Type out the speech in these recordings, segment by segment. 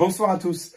Bonsoir à tous.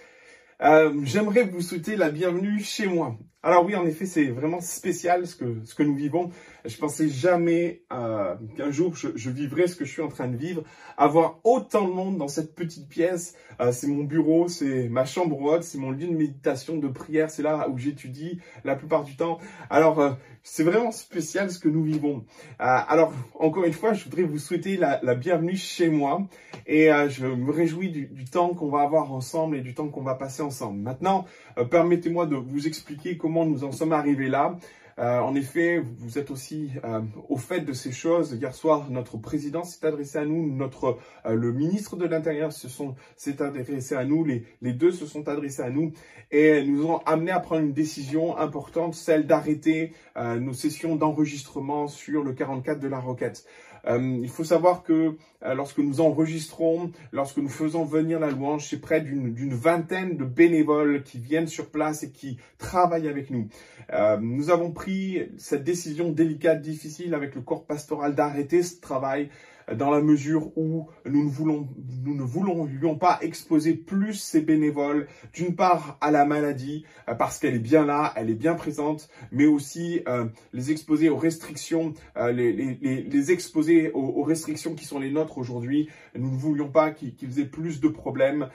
Euh, J'aimerais vous souhaiter la bienvenue chez moi. Alors oui, en effet, c'est vraiment spécial ce que, ce que nous vivons. Je pensais jamais euh, qu'un jour je, vivrais ce que je suis en train de vivre. Avoir autant de monde dans cette petite pièce, euh, c'est mon bureau, c'est ma chambre haute, c'est mon lieu de méditation, de prière, c'est là où j'étudie la plupart du temps. Alors euh, c'est vraiment spécial ce que nous vivons. Alors encore une fois, je voudrais vous souhaiter la, bienvenue chez moi et je me réjouis du temps qu'on va avoir ensemble et du temps qu'on va passer ensemble. Maintenant, permettez-moi de vous expliquer comment nous en sommes arrivés là. Euh, en effet, vous êtes aussi euh, au fait de ces choses. Hier soir, notre président s'est adressé à nous, notre euh, le ministre de l'Intérieur s'est adressé à nous, les, les deux se sont adressés à nous et nous ont amené à prendre une décision importante, celle d'arrêter nos sessions d'enregistrement sur le 44 de la Roquette. Euh, il faut savoir que euh, lorsque nous enregistrons, lorsque nous faisons venir la louange, c'est près d'une vingtaine de bénévoles qui viennent sur place et qui travaillent avec nous. Euh, nous avons pris cette décision délicate, difficile avec le corps pastoral d'arrêter ce travail dans la mesure où nous ne voulons, nous ne voulons pas exposer plus ces bénévoles, d'une part à la maladie, euh, parce qu'elle est bien là, elle est bien présente, mais aussi euh, les exposer aux restrictions, euh, les, les, les, exposer aux, restrictions qui sont les nôtres aujourd'hui. Nous ne voulions pas qu'ils qu aient plus de problèmes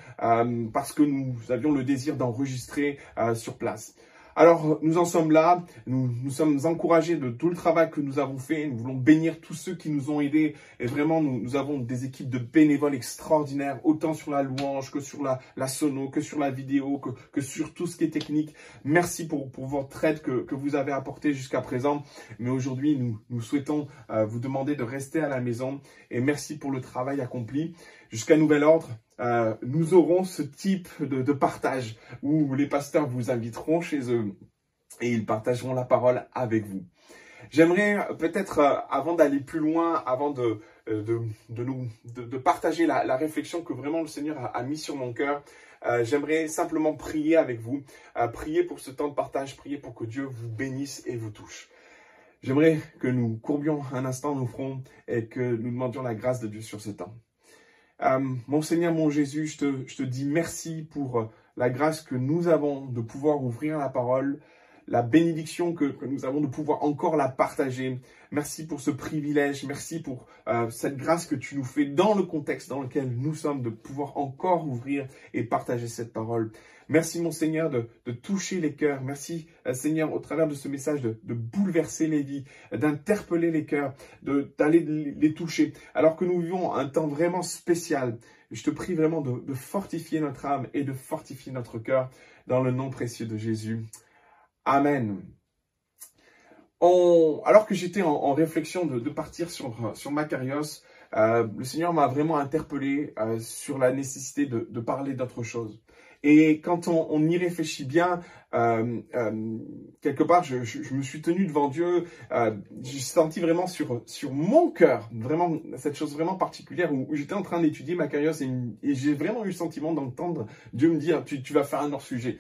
parce que nous avions le désir d'enregistrer sur place. Alors, nous en sommes là. Nous, nous sommes encouragés de tout le travail que nous avons fait. Nous voulons bénir tous ceux qui nous ont aidés. Et vraiment, nous, avons des équipes de bénévoles extraordinaires, autant sur la louange que sur la, la sono, que sur la vidéo, que, sur tout ce qui est technique. Merci pour, pour votre aide que, vous avez apportée jusqu'à présent. Mais aujourd'hui, nous, nous souhaitons euh, vous demander de rester à la maison. Et merci pour le travail accompli. Jusqu'à nouvel ordre. Euh, nous aurons ce type de, partage où les pasteurs vous inviteront chez eux et ils partageront la parole avec vous. J'aimerais peut-être, euh, avant d'aller plus loin, avant de, euh, de, de partager la, réflexion que vraiment le Seigneur a, a mis sur mon cœur, euh, j'aimerais simplement prier avec vous, prier pour ce temps de partage, prier pour que Dieu vous bénisse et vous touche. J'aimerais que nous courbions un instant nos fronts et que nous demandions la grâce de Dieu sur ce temps. Euh, mon Seigneur, mon Jésus, je te, je te dis merci pour euh, la grâce que nous avons de pouvoir ouvrir la parole, la bénédiction que, nous avons de pouvoir encore la partager. Merci pour ce privilège, merci pour euh, cette grâce que tu nous fais dans le contexte dans lequel nous sommes, de pouvoir encore ouvrir et partager cette parole. Merci mon Seigneur de, toucher les cœurs. Merci euh, Seigneur au travers de ce message de, bouleverser les vies, d'interpeller les cœurs, d'aller les toucher. Alors que nous vivons un temps vraiment spécial, je te prie vraiment de fortifier notre âme et de fortifier notre cœur dans le nom précieux de Jésus. Amen. Alors que j'étais en, réflexion de, partir sur, sur Macarios, euh, le Seigneur m'a vraiment interpellé euh, sur la nécessité de parler d'autre chose. Et quand on, on, y réfléchit bien, euh, euh, quelque part, je, je, je, me suis tenu devant Dieu. Euh, j'ai senti vraiment sur sur mon cœur, vraiment cette chose vraiment particulière où, j'étais en train d'étudier Macarios et, et j'ai vraiment eu le sentiment d'entendre Dieu me dire tu, tu vas faire un hors sujet.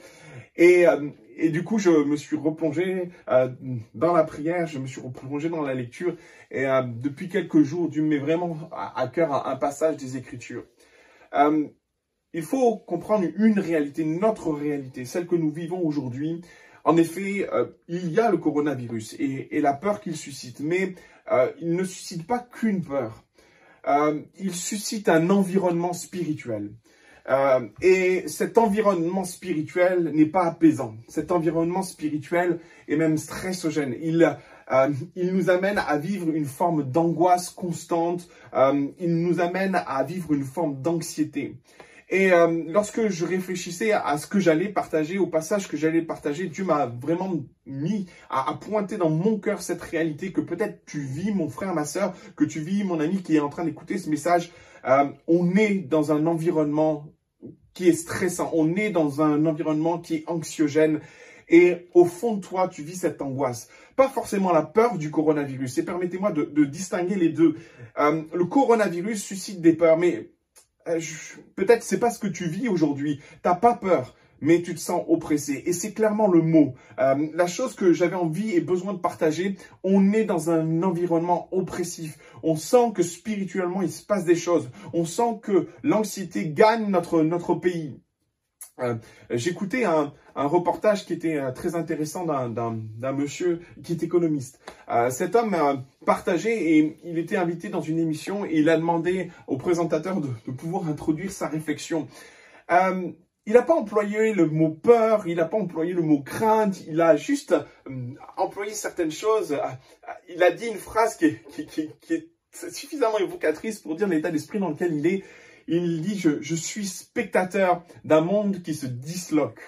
Et euh, et du coup, je me suis replongé euh, dans la prière, je me suis replongé dans la lecture. Et euh, depuis quelques jours, Dieu me met vraiment à, cœur un, passage des Écritures. Il faut comprendre une réalité, notre réalité, celle que nous vivons aujourd'hui. En effet, euh, il y a le coronavirus et, la peur qu'il suscite, mais euh, il ne suscite pas qu'une peur. Euh, il suscite un environnement spirituel. Et cet environnement spirituel n'est pas apaisant. Cet environnement spirituel est même stressogène. Il, nous amène à vivre une forme d'angoisse constante. Il nous amène à vivre une forme d'anxiété. Et euh, lorsque je réfléchissais à ce que j'allais partager, au passage que j'allais partager, Dieu m'a vraiment mis à, à, pointer dans mon cœur cette réalité que peut-être tu vis, mon frère, ma soeur, que tu vis, mon ami qui est en train d'écouter ce message. Euh, on est dans un environnement qui est stressant, on est dans un environnement qui est anxiogène. Et au fond de toi, tu vis cette angoisse. Pas forcément la peur du coronavirus. Et permettez-moi de, de, distinguer les deux. Euh, le coronavirus suscite des peurs, mais peut-être c'est pas ce que tu vis aujourd'hui. T'as pas peur, mais tu te sens oppressé. Et c'est clairement le mot. Euh, la chose que j'avais envie et besoin de partager, on est dans un environnement oppressif. On sent que spirituellement il se passe des choses. On sent que l'anxiété gagne notre notre pays. Euh, j'écoutais un, reportage qui était euh, très intéressant d'un monsieur qui est économiste. Euh, cet homme partageait et il était invité dans une émission et il a demandé au présentateur de, pouvoir introduire sa réflexion. il n'a pas employé le mot peur, il n'a pas employé le mot crainte, il a juste employé certaines choses. il a dit une phrase qui est suffisamment évocatrice pour dire l'état d'esprit dans lequel il est il dit je, suis spectateur d'un monde qui se disloque.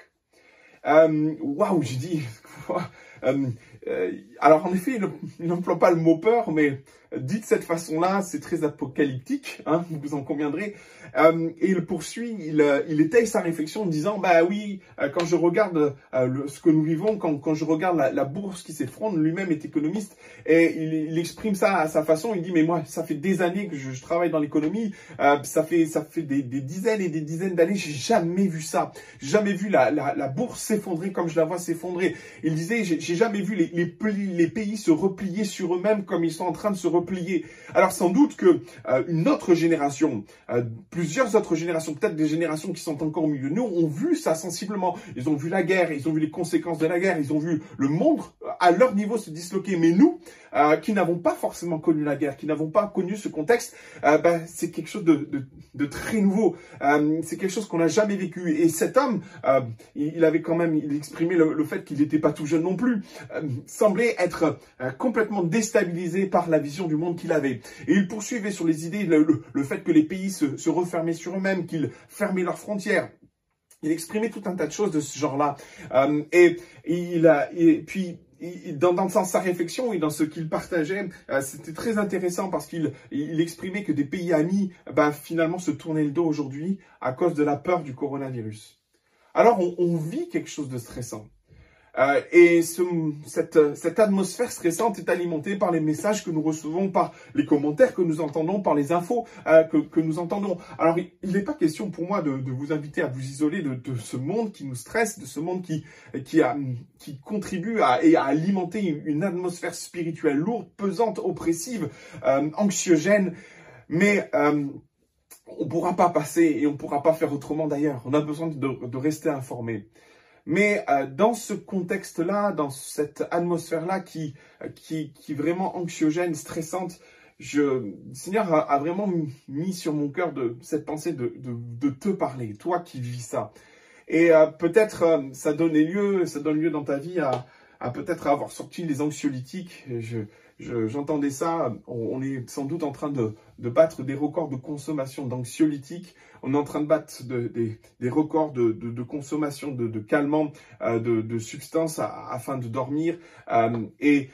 Euh, waouh, je dis, alors en effet, il n'emploie pas le mot peur, mais dit de cette façon-là, c'est très apocalyptique, hein, vous en conviendrez. Euh, et il poursuit, il, euh, il étaye sa réflexion en disant, bah oui, euh, quand je regarde ce que nous vivons, quand, quand je regarde la, bourse qui s'effronte, lui-même est économiste, et il, exprime ça à sa façon, il dit, mais moi, ça fait des années que je, travaille dans l'économie, ça fait, ça fait des, dizaines et des dizaines d'années, j'ai jamais vu ça, jamais vu la, la, bourse s'effondrer comme je la vois s'effondrer. Il disait, j'ai jamais vu les, les, les pays se replier sur eux-mêmes comme ils sont en train de se replier Alors sans doute que euh, une autre génération, euh, plusieurs autres générations, peut-être des générations qui sont encore au milieu de nous, ont vu ça sensiblement. Ils ont vu la guerre, ils ont vu les conséquences de la guerre, ils ont vu le monde euh, à leur niveau se disloquer. Mais nous, qui n'avons pas forcément connu la guerre, qui n'avons pas connu ce contexte, ben, c'est quelque chose de, de, très nouveau. c'est quelque chose qu'on n'a jamais vécu. Et cet homme, il, avait quand même, il exprimait le, le fait qu'il n'était pas tout jeune non plus, semblait être complètement déstabilisé par la vision du monde qu'il avait. Et il poursuivait sur les idées, le, fait que les pays se, refermaient sur eux-mêmes, qu'ils fermaient leurs frontières. Il exprimait tout un tas de choses de ce genre-là. Euh, et, il a, et puis, dans, dans, sa réflexion et dans ce qu'il partageait, euh, c'était très intéressant parce qu'il il exprimait que des pays amis, ben, finalement, se tournaient le dos aujourd'hui à cause de la peur du coronavirus. Alors, on, on vit quelque chose de stressant. Euh, et ce, cette, atmosphère stressante est alimentée par les messages que nous recevons, par les commentaires que nous entendons, par les infos euh, que, nous entendons. Alors, il n'est pas question pour moi de, vous inviter à vous isoler de, ce monde qui nous stresse, de ce monde qui, contribue à, alimenter une atmosphère spirituelle lourde, pesante, oppressive, euh, anxiogène. Mais on ne pourra pas passer et on ne pourra pas faire autrement d'ailleurs. On a besoin de, de rester informé. Mais euh, dans ce contexte-là, dans cette atmosphère-là qui, qui, qui est vraiment anxiogène, stressante, je, le Seigneur a, vraiment mis sur mon cœur de cette pensée de, de, de te parler, toi qui vis ça. Et euh, peut-être euh, ça donne lieu, ça donne lieu dans ta vie à, à peut-être avoir sorti les anxiolytiques. Je, j'entendais ça, on, est sans doute en train de, battre des records de consommation d'anxiolytiques, on est en train de battre des, records de, consommation de, calmants, euh, de, substances afin de dormir. Euh, et,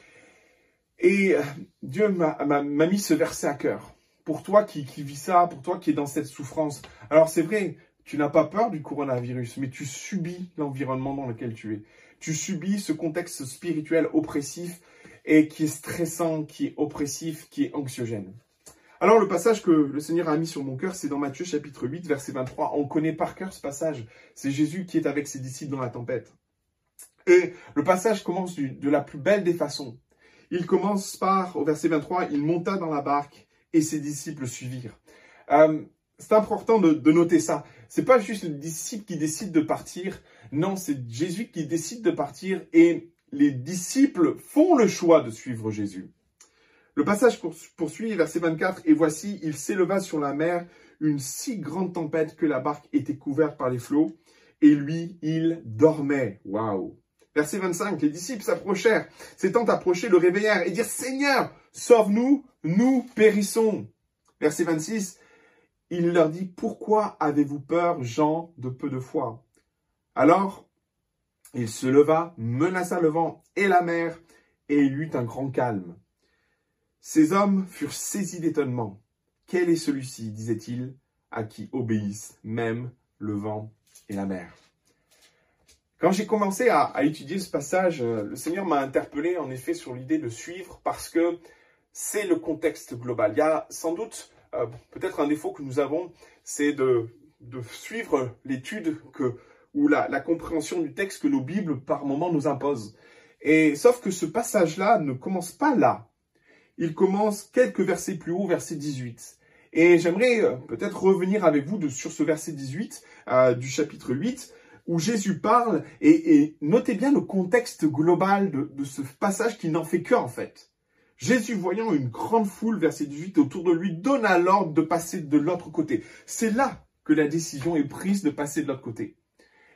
et Dieu m'a mis ce verset à cœur. Pour toi qui, qui vis ça, pour toi qui es dans cette souffrance. Alors c'est vrai, tu n'as pas peur du coronavirus, mais tu subis l'environnement dans lequel tu es. Tu subis ce contexte spirituel oppressif et qui est stressant, qui est oppressif, qui est anxiogène. Alors le passage que le Seigneur a mis sur mon cœur, c'est dans Matthieu chapitre 8, verset 23. On connaît par cœur ce passage. C'est Jésus qui est avec ses disciples dans la tempête. Et le passage commence de la plus belle des façons. Il commence par, au verset 23, il monta dans la barque et ses disciples suivirent. Euh, c'est important de, de, noter ça. C'est pas juste le disciple qui décide de partir. Non, c'est Jésus qui décide de partir et les disciples font le choix de suivre Jésus. Le passage poursuit, verset 24, Et voici, il s'éleva sur la mer une si grande tempête que la barque était couverte par les flots, et lui, il dormait. Waouh Verset 25, les disciples s'approchèrent, s'étant approchés, le réveillèrent et dirent, Seigneur, sauve-nous, nous périssons. Verset 26, il leur dit, Pourquoi avez-vous peur, gens de peu de foi? Alors il se leva, menaça le vent et la mer, et il eut un grand calme. Ces hommes furent saisis d'étonnement. Quel est celui-ci, disait-il, à qui obéissent même le vent et la mer? Quand j'ai commencé à, étudier ce passage, euh, le Seigneur m'a interpellé en effet sur l'idée de suivre parce que c'est le contexte global. Il y a sans doute euh, peut-être un défaut que nous avons, c'est de, suivre l'étude ou la, compréhension du texte que nos Bibles par moments nous imposent. Et sauf que ce passage-là ne commence pas là. Il commence quelques versets plus haut, verset 18. Et j'aimerais euh, peut-être revenir avec vous sur ce verset 18 euh, du chapitre 8. où Jésus parle, et, notez bien le contexte global de, ce passage qui n'en fait que en fait. Jésus, voyant une grande foule, verset 18, autour de lui, donna l'ordre de passer de l'autre côté. C'est là que la décision est prise de passer de l'autre côté.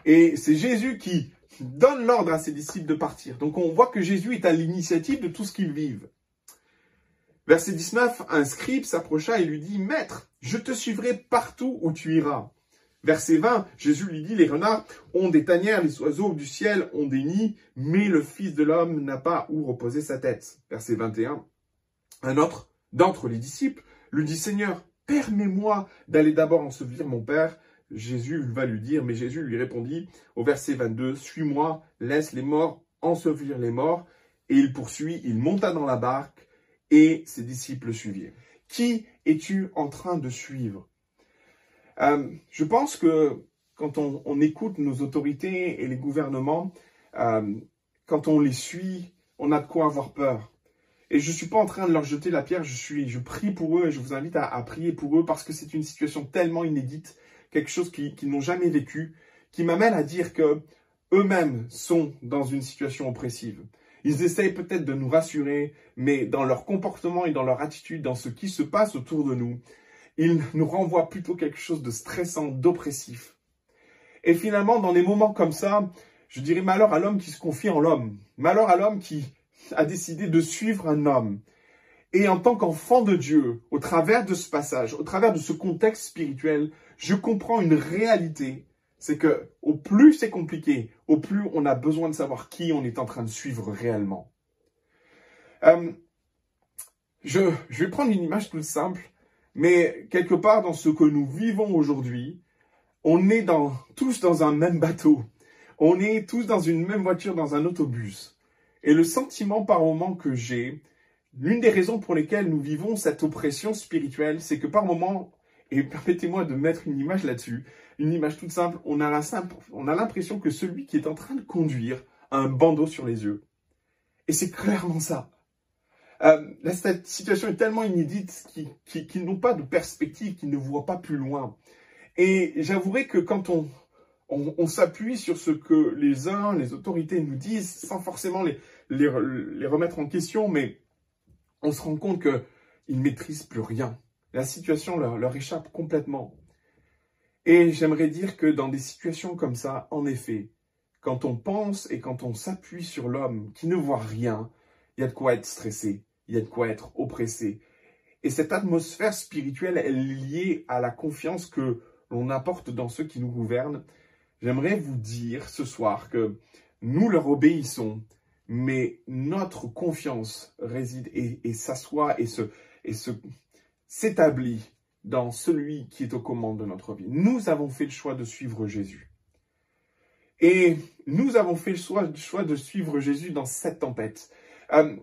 Et c'est Jésus qui donne l'ordre à ses disciples de partir. Donc on voit que Jésus est à l'initiative de tout ce qu'ils vivent. Verset 19, un scribe s'approcha et lui dit, Maître, je te suivrai partout où tu iras. Verset 20, Jésus lui dit, les renards ont des tanières, les oiseaux du ciel ont des nids, mais le Fils de l'homme n'a pas où reposer sa tête. Verset 21, un autre d'entre les disciples lui dit, Seigneur, permets-moi d'aller d'abord ensevelir mon Père. Jésus va lui dire, mais Jésus lui répondit au verset 22, Suis-moi, laisse les morts ensevelir les morts. Et il poursuit, il monta dans la barque et ses disciples le suivirent. Qui es-tu en train de suivre? Euh, Je pense que quand on, écoute nos autorités et les gouvernements, euh, quand on les suit, on a de quoi avoir peur. Et je ne suis pas en train de leur jeter la pierre, je, suis, je prie pour eux et je vous invite à, à prier pour eux parce que c'est une situation tellement inédite, quelque chose qu'ils n'ont jamais vécu, qui m'amène à dire que eux-mêmes sont dans une situation oppressive. Ils essayent peut-être de nous rassurer, mais dans leur comportement et dans leur attitude, dans ce qui se passe autour de nous, ils nous renvoient plutôt quelque chose de stressant, d'oppressif. Et finalement, dans des moments comme ça, je dirais malheur à l'homme qui se confie en l'homme. Malheur à l'homme qui a décidé de suivre un homme. Et en tant qu'enfant de Dieu, au travers de ce passage, au travers de ce contexte spirituel, je comprends une réalité c'est que au plus c'est compliqué, au plus on a besoin de savoir qui on est en train de suivre réellement. Euh, je, je vais prendre une image toute simple, mais quelque part dans ce que nous vivons aujourd'hui, on est tous dans un même bateau. On est tous dans une même voiture, dans un autobus. Et le sentiment par moment que j'ai, l'une des raisons pour lesquelles nous vivons cette oppression spirituelle, c'est que par moment, et permettez-moi de mettre une image là-dessus, une image toute simple, on a l'impression que celui qui est en train de conduire a un bandeau sur les yeux. Et c'est clairement ça. Euh, cette situation est tellement inédite qu'ils n'ont pas de perspective, qu'ils ne voient pas plus loin. Et j'avouerai que quand on, s'appuie sur ce que les uns, les autorités nous disent, sans forcément les, les remettre en question, mais on se rend compte qu'ils ne maîtrisent plus rien. La situation leur, échappe complètement. Et j'aimerais dire que dans des situations comme ça, en effet, quand on pense et quand on s'appuie sur l'homme qui ne voit rien, il y a de quoi être stressé, il y a de quoi être oppressé. Et cette atmosphère spirituelle est liée à la confiance que l'on apporte dans ceux qui nous gouvernent. J'aimerais vous dire ce soir que nous leur obéissons, mais notre confiance réside et, s'assoit et se, et se s'établit dans celui qui est aux commandes de notre vie. Nous avons fait le choix de suivre Jésus. Et nous avons fait le choix, de suivre Jésus dans cette tempête. Euh,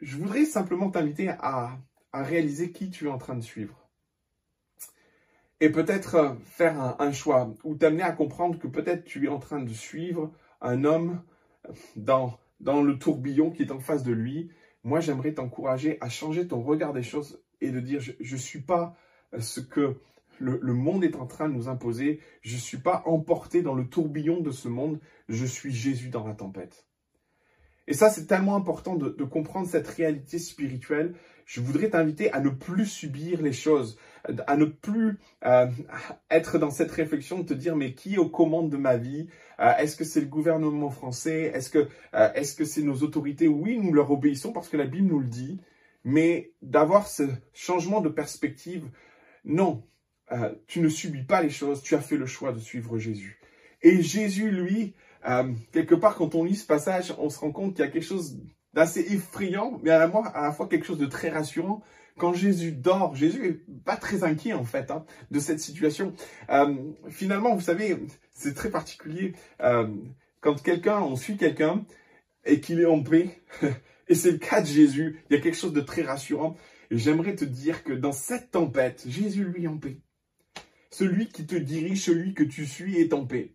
je voudrais simplement t'inviter à, réaliser qui tu es en train de suivre. Et peut-être euh, faire un, choix ou t'amener à comprendre que peut-être tu es en train de suivre un homme dans le tourbillon qui est en face de lui moi j'aimerais t'encourager à changer ton regard des choses et de dire je ne suis pas euh, ce que le, monde est en train de nous imposer, je ne suis pas emporté dans le tourbillon de ce monde, je suis Jésus dans la tempête. Et ça, c'est tellement important de, comprendre cette réalité spirituelle. Je voudrais t'inviter à ne plus subir les choses, à ne plus euh, être dans cette réflexion de te dire mais qui est aux commandes de ma vie? Euh, Est-ce que c'est le gouvernement français? Est-ce que euh, est-ce que c'est nos autorités? Oui, nous leur obéissons parce que la Bible nous le dit. Mais d'avoir ce changement de perspective, non, tu ne subis pas les choses. Tu as fait le choix de suivre Jésus. Et Jésus, lui, quelque part, quand on lit ce passage, on se rend compte qu'il y a quelque chose d'assez effrayant, mais à la, à la fois quelque chose de très rassurant quand Jésus dort, Jésus est pas très inquiet en fait hein, de cette situation. Euh, finalement, vous savez, c'est très particulier euh, quand quelqu'un, on suit quelqu'un et qu'il est en paix. et c'est le cas de Jésus. Il y a quelque chose de très rassurant. Et j'aimerais te dire que dans cette tempête, Jésus lui est en paix. Celui qui te dirige, celui que tu suis est en paix.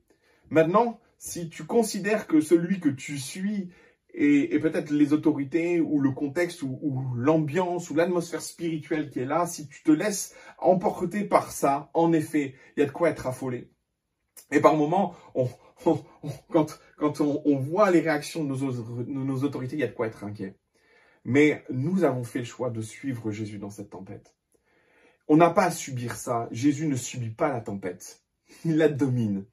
Maintenant, si tu considères que celui que tu suis et, peut-être les autorités ou le contexte ou, l'ambiance ou l'atmosphère spirituelle qui est là, si tu te laisses emporter par ça, en effet, il y a de quoi être affolé. Et par moments, quand, quand on, voit les réactions de nos, autorités, il y a de quoi être inquiet. Mais nous avons fait le choix de suivre Jésus dans cette tempête. On n'a pas à subir ça. Jésus ne subit pas la tempête. Il la domine.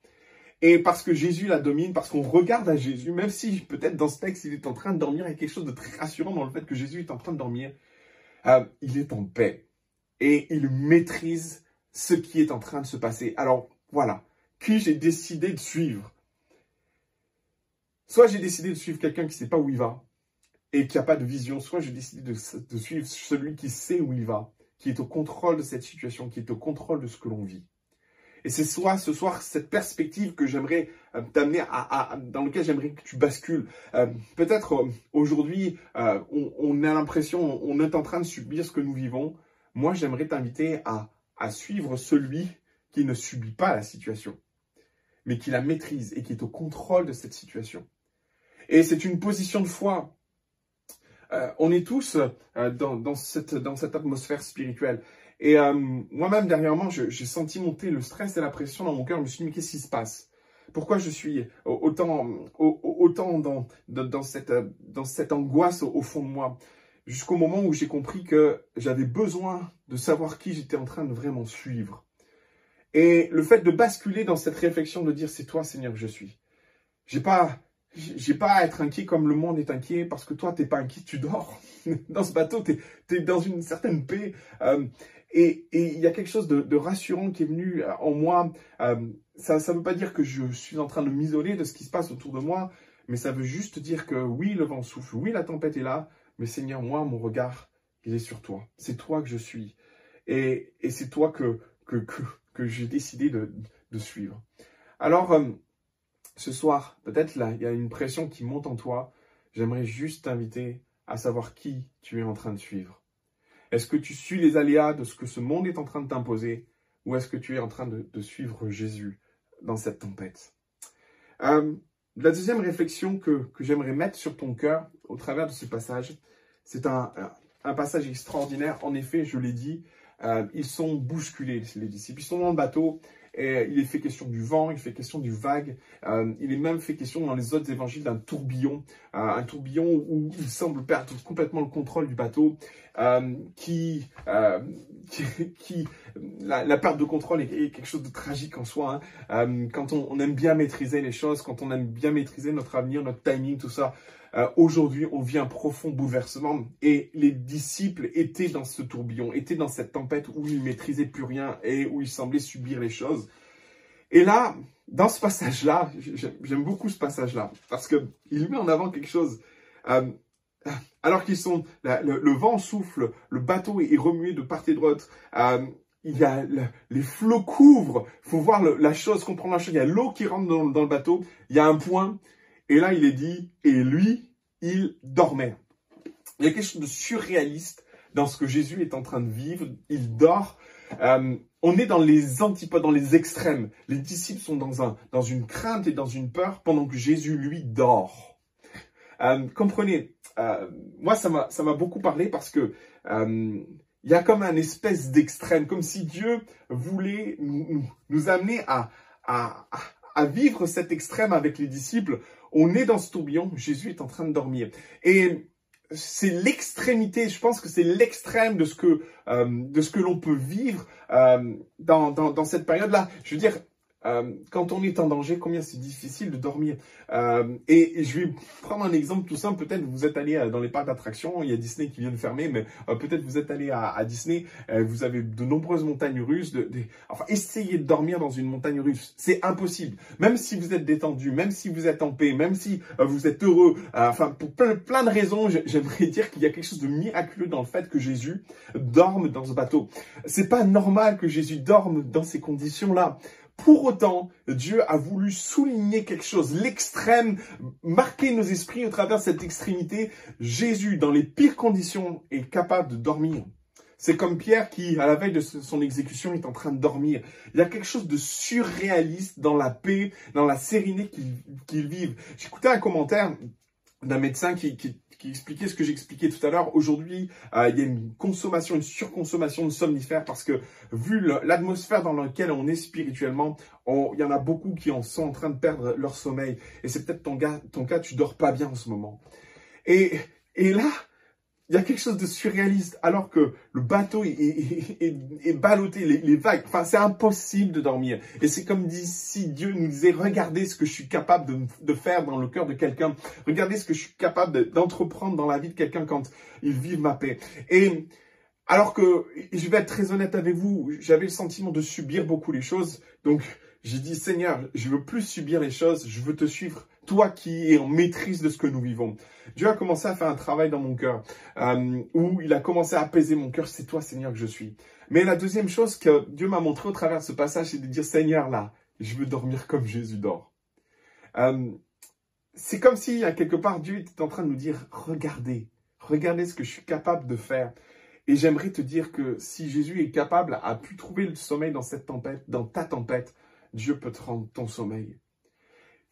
Et parce que Jésus la domine, parce qu'on regarde à Jésus, même si peut-être dans ce texte il est en train de dormir, il y a quelque chose de très rassurant dans le fait que Jésus est en train de dormir, euh, il est en paix. Et il maîtrise ce qui est en train de se passer. Alors voilà, qui j'ai décidé de suivre? Soit j'ai décidé de suivre quelqu'un qui ne sait pas où il va et qui n'a pas de vision, soit j'ai décidé de, de suivre celui qui sait où il va, qui est au contrôle de cette situation, qui est au contrôle de ce que l'on vit. Et c'est soit ce soir cette perspective que j'aimerais euh, t'amener à, dans lequel j'aimerais que tu bascules. Euh, peut-être euh, aujourd'hui, on, a l'impression, on est en train de subir ce que nous vivons. Moi, j'aimerais t'inviter à, suivre celui qui ne subit pas la situation, mais qui la maîtrise et qui est au contrôle de cette situation. Et c'est une position de foi. on est tous dans cette atmosphère spirituelle. Et euh, moi-même, dernièrement, j'ai senti monter le stress et la pression dans mon cœur. Je me suis dit, mais qu'est-ce qui se passe? Pourquoi je suis autant, autant dans, dans, cette, dans cette angoisse au, fond de moi? Jusqu'au moment où j'ai compris que j'avais besoin de savoir qui j'étais en train de vraiment suivre. Et le fait de basculer dans cette réflexion, de dire, c'est toi, Seigneur, que je suis. J'ai pas, j'ai pas à être inquiet comme le monde est inquiet parce que toi, t'es pas inquiet, tu dors. dans ce bateau, tu es, dans une certaine paix. Euh, et il y a quelque chose de, rassurant qui est venu euh, en moi. Euh, ça ne veut pas dire que je suis en train de m'isoler de ce qui se passe autour de moi, mais ça veut juste dire que oui, le vent souffle, oui, la tempête est là, mais Seigneur, moi, mon regard, il est sur toi. C'est toi que je suis. Et, c'est toi que, que, que, j'ai décidé de, suivre. Alors, euh, ce soir, peut-être là, il y a une pression qui monte en toi. J'aimerais juste t'inviter à savoir qui tu es en train de suivre. Est-ce que tu suis les aléas de ce que ce monde est en train de t'imposer ou est-ce que tu es en train de, suivre Jésus dans cette tempête? Euh, La deuxième réflexion que, j'aimerais mettre sur ton cœur au travers de ce passage, c'est un, passage extraordinaire. En effet, je l'ai dit, euh, ils sont bousculés, les disciples. Ils sont dans le bateau il est fait question du vent, il fait question du vague. Euh, il est même fait question dans les autres évangiles d'un tourbillon, euh, un tourbillon où il semble perdre complètement le contrôle du bateau, euh, qui, qui, la, perte de contrôle est, quelque chose de tragique en soi. Hein. quand on, aime bien maîtriser les choses, quand on aime bien maîtriser notre avenir, notre timing, tout ça, euh, aujourd'hui, on vit un profond bouleversement et les disciples étaient dans ce tourbillon, étaient dans cette tempête où ils maîtrisaient plus rien et où ils semblaient subir les choses. Et là, dans ce passage-là, j'aime beaucoup ce passage-là parce que il met en avant quelque chose. Euh, alors qu'ils sont, le, vent souffle, le bateau est, remué de part et d'autre. Euh, il y a les flots couvrent. Faut voir la chose, comprendre la chose. Il y a l'eau qui rentre dans, le bateau. Il y a un point. Et là, il est dit, et lui, il dormait. Il y a quelque chose de surréaliste dans ce que Jésus est en train de vivre. Il dort. Euh, on est dans les antipodes, dans les extrêmes. Les disciples sont dans, un, dans une crainte et dans une peur pendant que Jésus, lui, dort. Euh, comprenez, euh, moi, ça m'a beaucoup parlé parce que il y a comme un espèce d'extrême, comme si Dieu voulait nous, amener à, à vivre cet extrême avec les disciples on est dans ce tourbillon, Jésus est en train de dormir. Et c'est l'extrémité, je pense que c'est l'extrême de ce que euh, que l'on peut vivre euh, dans, dans, dans cette période-là. Je veux dire, euh, quand on est en danger, combien c'est difficile de dormir. Euh, et, je vais prendre un exemple tout simple. Peut-être vous êtes allé euh, dans les parcs d'attractions, il y a Disney qui vient de fermer, mais peut-être vous êtes allé à, Disney, vous avez de nombreuses montagnes russes. Enfin, essayez de dormir dans une montagne russe, c'est impossible. Même si vous êtes détendu, même si vous êtes en paix, même si vous êtes heureux, enfin pour plein, plein de raisons, j'aimerais dire qu'il y a quelque chose de miraculeux dans le fait que Jésus dorme dans ce bateau. C'est pas normal que Jésus dorme dans ces conditions-là. Pour autant, Dieu a voulu souligner quelque chose, l'extrême, marquer nos esprits au travers de cette extrémité. Jésus, dans les pires conditions, est capable de dormir. C'est comme Pierre qui, à la veille de son exécution, est en train de dormir. Il y a quelque chose de surréaliste dans la paix, dans la sérénité qu'ils vivent. J'écoutais un commentaire d'un médecin qui, qui, expliquait ce que j'expliquais tout à l'heure. Aujourd'hui, euh, il y a une consommation, une surconsommation de somnifères parce que vu l'atmosphère dans laquelle on est spirituellement, il y en a beaucoup qui en sont en train de perdre leur sommeil. Et c'est peut-être ton, ton cas, tu dors pas bien en ce moment. Et, et là, il y a quelque chose de surréaliste, alors que le bateau est, est, ballotté, les, vagues, enfin c'est impossible de dormir. Et c'est comme si Dieu nous disait, regardez ce que je suis capable de, de faire dans le cœur de quelqu'un, regardez ce que je suis capable d'entreprendre dans la vie de quelqu'un quand il vit ma paix. Et alors que, je vais être très honnête avec vous, j'avais le sentiment de subir beaucoup les choses, donc j'ai dit, Seigneur, je veux plus subir les choses, je veux te suivre, toi qui es en maîtrise de ce que nous vivons. Dieu a commencé à faire un travail dans mon cœur, euh, où il a commencé à apaiser mon cœur, c'est toi, Seigneur, que je suis. Mais la deuxième chose que Dieu m'a montré au travers de ce passage, c'est de dire, Seigneur, là, je veux dormir comme Jésus dort. Euh, c'est comme si, à quelque part, Dieu était en train de nous dire, regardez, regardez ce que je suis capable de faire. Et j'aimerais te dire que si Jésus est capable, a pu trouver le sommeil dans cette tempête, dans ta tempête, Dieu peut te rendre ton sommeil.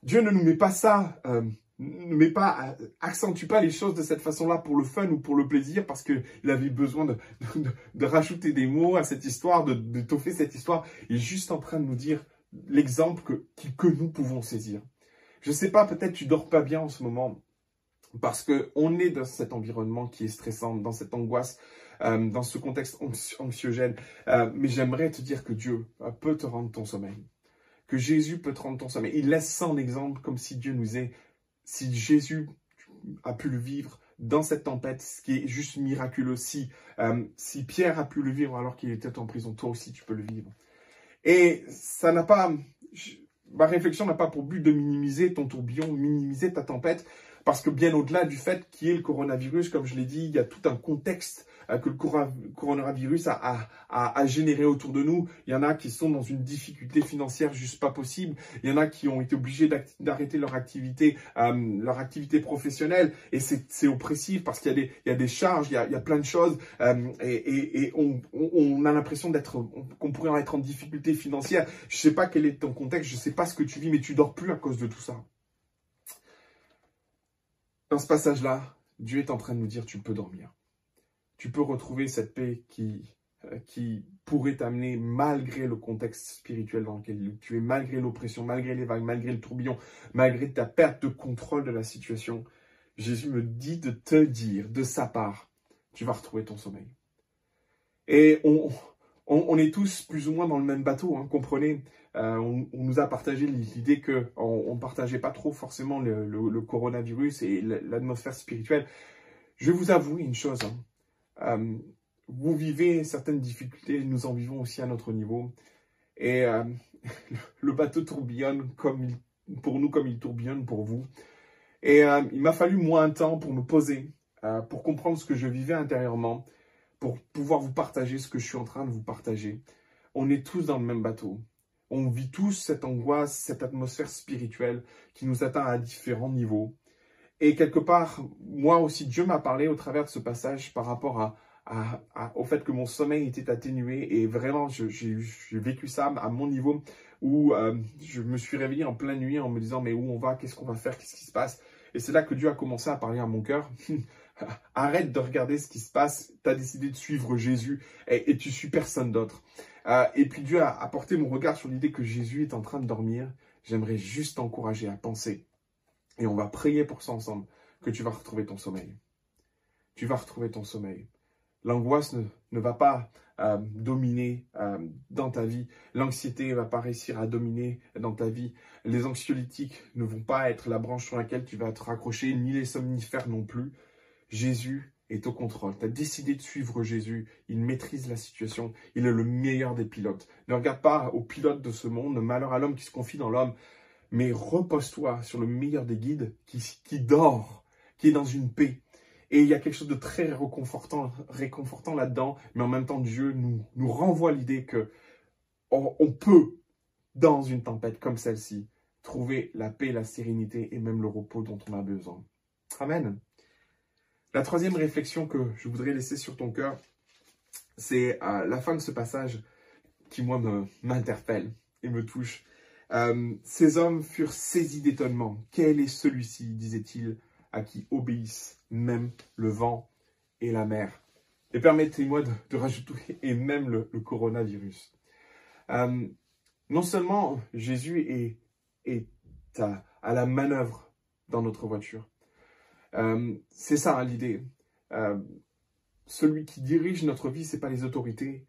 Dieu ne nous met pas ça, euh, ne met pas, accentue pas les choses de cette façon-là pour le fun ou pour le plaisir, parce qu'il avait besoin de, de, rajouter des mots à cette histoire, de, de toffer cette histoire. Il est juste en train de nous dire l'exemple que, que nous pouvons saisir. Je ne sais pas, peut-être tu dors pas bien en ce moment, parce que on est dans cet environnement qui est stressant, dans cette angoisse, euh, dans ce contexte anxiogène. Euh, mais j'aimerais te dire que Dieu peut te rendre ton sommeil que Jésus peut te rendre ton sommeil. Il laisse ça en exemple comme si Dieu nous est, si Jésus a pu le vivre dans cette tempête, ce qui est juste miraculeux. Si, euh, si Pierre a pu le vivre alors qu'il était en prison, toi aussi tu peux le vivre. Et ça n'a pas, ma réflexion n'a pas pour but de minimiser ton tourbillon, minimiser ta tempête, parce que bien au-delà du fait qu'il y ait le coronavirus, comme je l'ai dit, il y a tout un contexte que le coronavirus a, généré autour de nous. Il y en a qui sont dans une difficulté financière juste pas possible. Il y en a qui ont été obligés d'arrêter leur activité, euh, leur activité professionnelle. Et c'est oppressif parce qu'il y, a des, charges, il y a, plein de choses. Euh, et on, on, a l'impression d'être, qu'on pourrait en être en difficulté financière. Je sais pas quel est ton contexte, je sais pas ce que tu vis, mais tu dors plus à cause de tout ça. Dans ce passage-là, Dieu est en train de nous dire tu peux dormir. Tu peux retrouver cette paix qui, euh, qui pourrait t'amener malgré le contexte spirituel dans lequel tu es, malgré l'oppression, malgré les vagues, malgré le tourbillon, malgré ta perte de contrôle de la situation. Jésus me dit de te dire de sa part, tu vas retrouver ton sommeil. Et on, on, est tous plus ou moins dans le même bateau, hein, comprenez? Euh, on, nous a partagé l'idée que on, partageait pas trop forcément le, coronavirus et l'atmosphère spirituelle. Je vais vous avouer une chose. Hein. Euh, vous vivez certaines difficultés, nous en vivons aussi à notre niveau. Et euh, le bateau tourbillonne comme pour nous comme il tourbillonne pour vous. Et il m'a fallu moins de temps pour me poser, pour comprendre ce que je vivais intérieurement, pour pouvoir vous partager ce que je suis en train de vous partager. On est tous dans le même bateau. On vit tous cette angoisse, cette atmosphère spirituelle qui nous atteint à différents niveaux. Et quelque part, moi aussi, Dieu m'a parlé au travers de ce passage par rapport à, au fait que mon sommeil était atténué. Et vraiment, j'ai vécu ça à mon niveau où euh, je me suis réveillé en pleine nuit en me disant, mais où on va, qu'est-ce qu'on va faire, qu'est-ce qui se passe? Et c'est là que Dieu a commencé à parler à mon cœur. Arrête de regarder ce qui se passe. Tu as décidé de suivre Jésus et, tu suis personne d'autre. Euh, et puis Dieu a apporté mon regard sur l'idée que Jésus est en train de dormir. J'aimerais juste t'encourager à penser. Et on va prier pour ça ensemble, que tu vas retrouver ton sommeil. Tu vas retrouver ton sommeil. L'angoisse ne, ne, va pas euh, dominer euh, dans ta vie. L'anxiété ne va pas réussir à dominer dans ta vie. Les anxiolytiques ne vont pas être la branche sur laquelle tu vas te raccrocher, ni les somnifères non plus. Jésus est au contrôle. Tu as décidé de suivre Jésus. Il maîtrise la situation. Il est le meilleur des pilotes. Ne regarde pas aux pilotes de ce monde, malheur à l'homme qui se confie dans l'homme, mais repose-toi sur le meilleur des guides qui, dort, qui est dans une paix. Et il y a quelque chose de très réconfortant, là-dedans, mais en même temps, Dieu nous, nous renvoie l'idée que on peut, dans une tempête comme celle-ci, trouver la paix, la sérénité et même le repos dont on a besoin. Amen. La troisième réflexion que je voudrais laisser sur ton cœur, c'est euh, la fin de ce passage qui, moi, m'interpelle et me touche. Euh, ces hommes furent saisis d'étonnement. Quel est celui-ci disait-il. à qui obéissent même le vent et la mer. Et permettez-moi de, rajouter, et même le, coronavirus. Euh, non seulement Jésus est, à, la manœuvre dans notre voiture. Euh, c'est ça hein, l'idée. Celui qui dirige notre vie, c'est pas les autorités.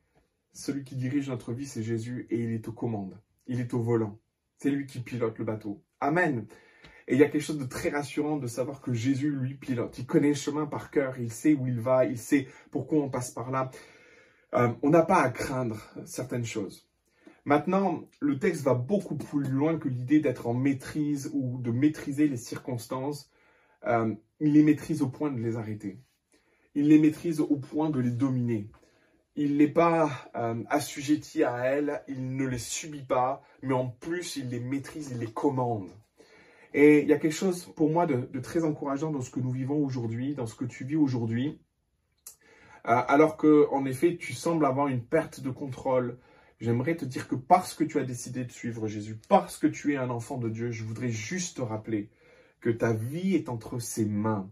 Celui qui dirige notre vie, c'est Jésus et il est aux commandes. Il est au volant. C'est lui qui pilote le bateau. Amen. Et il y a quelque chose de très rassurant de savoir que Jésus, lui, pilote. Il connaît le chemin par cœur, il sait où il va, il sait pourquoi on passe par là. Euh, on n'a pas à craindre certaines choses. Maintenant, le texte va beaucoup plus loin que l'idée d'être en maîtrise ou de maîtriser les circonstances. Euh, il les maîtrise au point de les arrêter. Il les maîtrise au point de les dominer. Il n'est pas euh, assujetti à elles, il ne les subit pas, mais en plus, il les maîtrise, il les commande. Et il y a quelque chose pour moi de, très encourageant dans ce que nous vivons aujourd'hui, dans ce que tu vis aujourd'hui. Euh, alors que, en effet, tu sembles avoir une perte de contrôle. J'aimerais te dire que parce que tu as décidé de suivre Jésus, parce que tu es un enfant de Dieu, je voudrais juste te rappeler que ta vie est entre ses mains.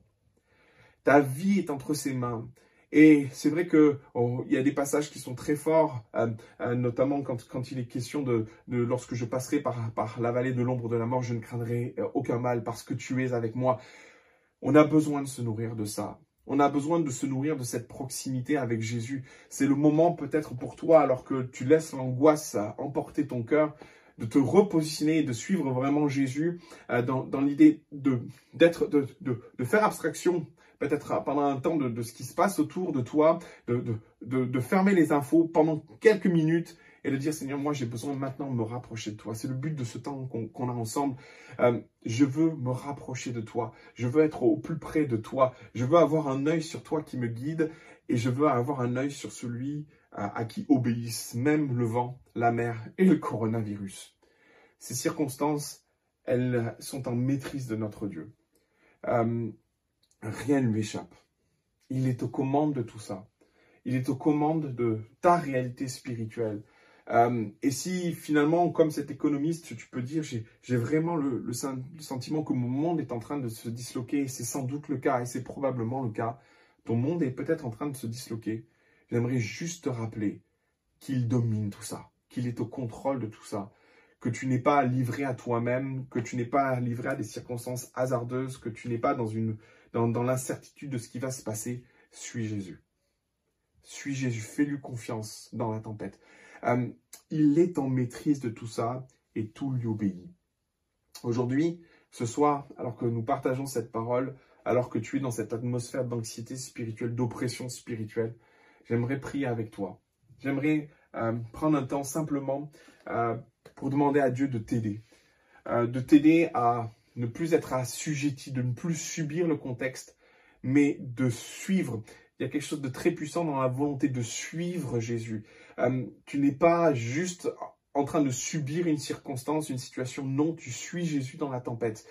Ta vie est entre ses mains. Et c'est vrai qu'il oh, y a des passages qui sont très forts, euh, euh, notamment quand, il est question de, lorsque je passerai par, la vallée de l'ombre de la mort, je ne craindrai euh, aucun mal parce que tu es avec moi. On a besoin de se nourrir de ça. On a besoin de se nourrir de cette proximité avec Jésus. C'est le moment peut-être pour toi, alors que tu laisses l'angoisse emporter ton cœur, de te repositionner et de suivre vraiment Jésus dans, l'idée de, de, de, faire abstraction peut-être pendant un temps de, ce qui se passe autour de toi, de, fermer les infos pendant quelques minutes et de dire Seigneur, moi j'ai besoin maintenant de me rapprocher de toi. C'est le but de ce temps qu'on a ensemble. Euh, je veux me rapprocher de toi. Je veux être au plus près de toi. Je veux avoir un œil sur toi qui me guide et je veux avoir un œil sur celui à, euh, à qui obéissent même le vent, la mer et le coronavirus. Ces circonstances, elles sont en maîtrise de notre Dieu. Euh, rien ne lui échappe. Il est aux commandes de tout ça. Il est aux commandes de ta réalité spirituelle. Euh, et si finalement, comme cet économiste, tu peux dire, j'ai vraiment le, le, sentiment que mon monde est en train de se disloquer, et c'est sans doute le cas, et c'est probablement le cas, ton monde est peut-être en train de se disloquer, j'aimerais juste te rappeler qu'il domine tout ça, qu'il est au contrôle de tout ça, que tu n'es pas livré à toi-même, que tu n'es pas livré à des circonstances hasardeuses, que tu n'es pas dans une dans, l'incertitude de ce qui va se passer, suis Jésus. Suis Jésus, fais-lui confiance dans la tempête. Euh, il est en maîtrise de tout ça et tout lui obéit. Aujourd'hui, ce soir, alors que nous partageons cette parole, alors que tu es dans cette atmosphère d'anxiété spirituelle, d'oppression spirituelle, j'aimerais prier avec toi. J'aimerais euh, prendre un temps simplement euh, pour demander à Dieu de t'aider, de t'aider à ne plus être assujetti, de ne plus subir le contexte, mais de suivre. Il y a quelque chose de très puissant dans la volonté de suivre Jésus. Euh, tu n'es pas juste en train de subir une circonstance, une situation. Non, tu suis Jésus dans la tempête.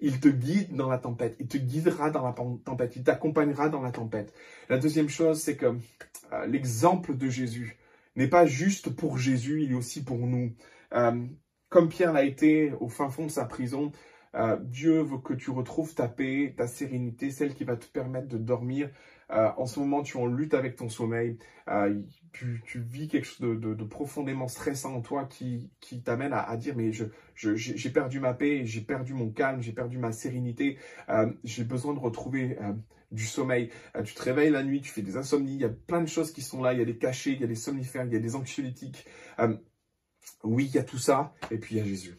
Il te guide dans la tempête. Il te guidera dans la tempête. Il t'accompagnera dans la tempête. La deuxième chose, c'est que euh, l'exemple de Jésus n'est pas juste pour Jésus, il est aussi pour nous. Euh, comme Pierre l'a été au fin fond de sa prison, euh, Dieu veut que tu retrouves ta paix, ta sérénité, celle qui va te permettre de dormir. Euh, en ce moment, tu en lutte avec ton sommeil. Euh, tu, vis quelque chose de, profondément stressant en toi qui, t'amène à, dire mais j'ai perdu ma paix, j'ai perdu mon calme, j'ai perdu ma sérénité. j'ai besoin de retrouver du sommeil. tu te réveilles la nuit, tu fais des insomnies. Il y a plein de choses qui sont là. Il y a des cachets, il y a des somnifères, il y a des anxiolytiques. oui, il y a tout ça. Et puis il y a Jésus.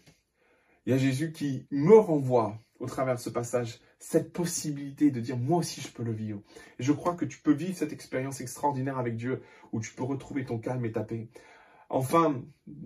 Il y a Jésus qui me renvoie au travers de ce passage cette possibilité de dire moi aussi je peux le vivre. Et je crois que tu peux vivre cette expérience extraordinaire avec Dieu où tu peux retrouver ton calme et ta paix. Enfin,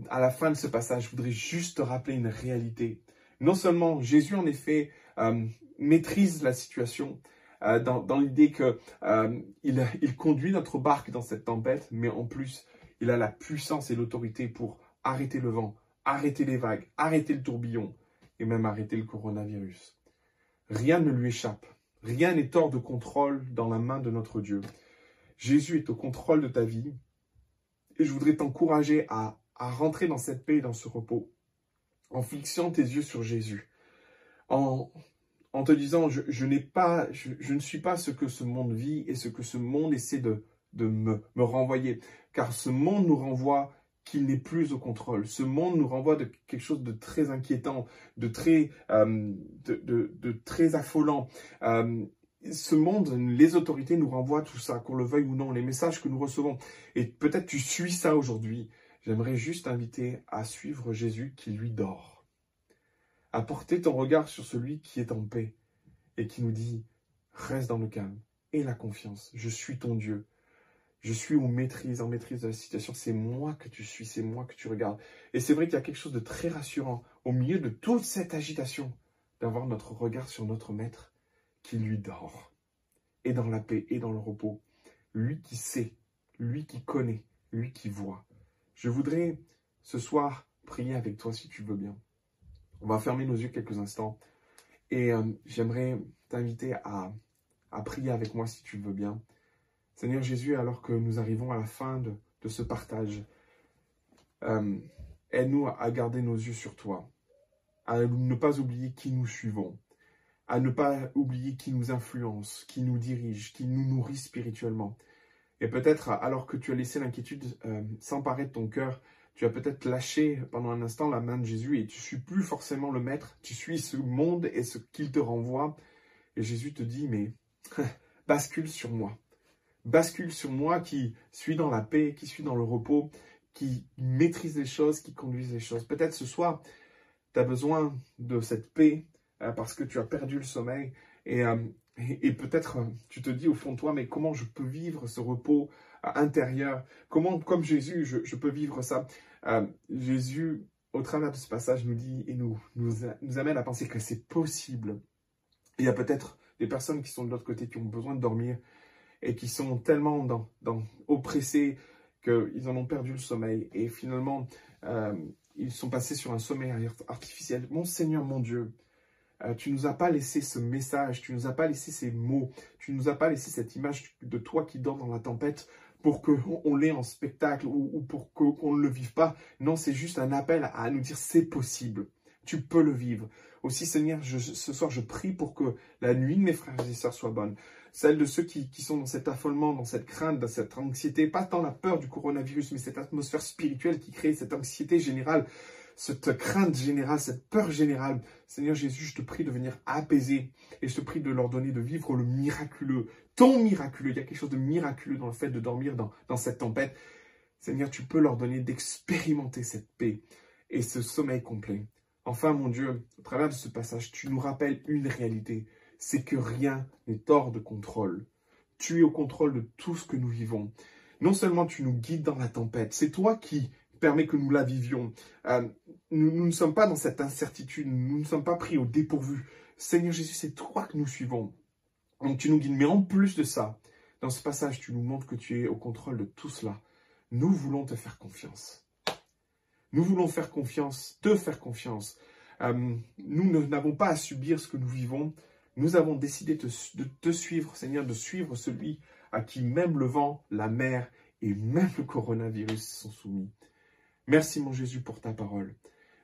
à la fin de ce passage, je voudrais juste te rappeler une réalité. Non seulement Jésus, en effet, euh, maîtrise la situation euh, dans, l'idée qu'il euh, il conduit notre barque dans cette tempête, mais en plus, il a la puissance et l'autorité pour arrêter le vent, arrêter les vagues, arrêter le tourbillon et même arrêter le coronavirus. Rien ne lui échappe. Rien n'est hors de contrôle dans la main de notre Dieu. Jésus est au contrôle de ta vie et je voudrais t'encourager à, rentrer dans cette paix et dans ce repos en fixant tes yeux sur Jésus, en, en te disant, je, n'ai pas, je, ne suis pas ce que ce monde vit et ce que ce monde essaie de, de me, me renvoyer. Car ce monde nous renvoie qu'il n'est plus au contrôle. Ce monde nous renvoie de quelque chose de très inquiétant, de très, euh, de, très affolant. Euh, ce monde, les autorités nous renvoient tout ça, qu'on le veuille ou non, les messages que nous recevons. Et peut-être tu suis ça aujourd'hui. J'aimerais juste t'inviter à suivre Jésus qui lui dort. À porter ton regard sur celui qui est en paix et qui nous dit, reste dans le calme et la confiance. Je suis ton Dieu. Je suis en maîtrise, en maîtrise de la situation. C'est moi que tu suis, c'est moi que tu regardes. Et c'est vrai qu'il y a quelque chose de très rassurant au milieu de toute cette agitation d'avoir notre regard sur notre maître qui lui dort. Et dans la paix et dans le repos. Lui qui sait, lui qui connaît, lui qui voit. Je voudrais ce soir prier avec toi si tu veux bien. On va fermer nos yeux quelques instants. Et euh, j'aimerais t'inviter à, à prier avec moi si tu veux bien. Seigneur Jésus, alors que nous arrivons à la fin de, ce partage, euh, aide-nous à garder nos yeux sur toi, à ne pas oublier qui nous suivons, à ne pas oublier qui nous influence, qui nous dirige, qui nous nourrit spirituellement. Et peut-être, alors que tu as laissé l'inquiétude euh, s'emparer de ton cœur, tu as peut-être lâché pendant un instant la main de Jésus et tu suis plus forcément le maître, tu suis ce monde et ce qu'il te renvoie. Et Jésus te dit, mais bascule sur moi bascule sur moi, qui suis dans la paix, qui suis dans le repos, qui maîtrise les choses, qui conduise les choses. Peut-être ce soir, tu as besoin de cette paix euh, parce que tu as perdu le sommeil et, euh, et, peut-être euh, tu te dis au fond de toi, mais comment je peux vivre ce repos intérieur? Comment, comme Jésus, je, peux vivre ça? Jésus, au travers de ce passage, nous dit et nous, nous, nous amène à penser que c'est possible. Il y a peut-être des personnes qui sont de l'autre côté qui ont besoin de dormir et qui sont tellement dans, oppressés qu'ils en ont perdu le sommeil. Et finalement, euh, ils sont passés sur un sommeil artificiel. Mon Seigneur, mon Dieu, euh, tu nous as pas laissé ce message, tu nous as pas laissé ces mots, tu nous as pas laissé cette image de toi qui dort dans la tempête pour qu'on l'ait en spectacle ou, pour qu'on ne le vive pas. Non, c'est juste un appel à nous dire c'est possible. Tu peux le vivre. Aussi, Seigneur, ce soir, je prie pour que la nuit de mes frères et sœurs soit bonne celle de ceux qui, sont dans cet affolement, dans cette crainte, dans cette anxiété, pas tant la peur du coronavirus, mais cette atmosphère spirituelle qui crée cette anxiété générale, cette crainte générale, cette peur générale. Seigneur Jésus, je te prie de venir apaiser et je te prie de leur donner de vivre le miraculeux, ton miraculeux. Il y a quelque chose de miraculeux dans le fait de dormir dans, dans cette tempête. Seigneur, tu peux leur donner d'expérimenter cette paix et ce sommeil complet. Enfin, mon Dieu, au travers de ce passage, tu nous rappelles une réalité c'est que rien n'est hors de contrôle. Tu es au contrôle de tout ce que nous vivons. Non seulement tu nous guides dans la tempête, c'est toi qui permets que nous la vivions. Euh, nous, ne sommes pas dans cette incertitude, nous ne sommes pas pris au dépourvu. Seigneur Jésus, c'est toi que nous suivons. Donc tu nous guides. Mais en plus de ça, dans ce passage, tu nous montres que tu es au contrôle de tout cela. Nous voulons te faire confiance. Nous voulons faire confiance, te faire confiance. Euh, nous n'avons pas à subir ce que nous vivons, nous avons décidé de, te suivre, Seigneur, de suivre celui à qui même le vent, la mer et même le coronavirus sont soumis. Merci mon Jésus pour ta parole.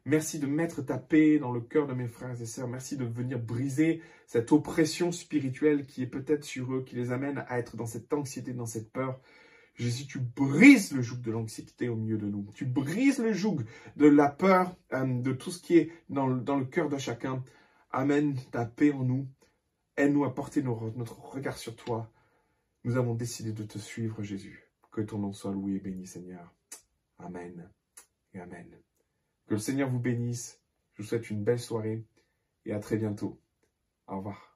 Merci de mettre ta paix dans le cœur de mes frères et sœurs. Merci de venir briser cette oppression spirituelle qui est peut-être sur eux, qui les amène à être dans cette anxiété, dans cette peur. Jésus, tu brises le joug de l'anxiété au milieu de nous. Tu brises le joug de la peur, euh, de tout ce qui est dans le cœur de chacun. Amène ta paix en nous. Aide-nous à porter notre regard sur toi. Nous avons décidé de te suivre, Jésus. Que ton nom soit loué et béni, Seigneur. Amen et Amen. Que le Seigneur vous bénisse. Je vous souhaite une belle soirée et à très bientôt. Au revoir.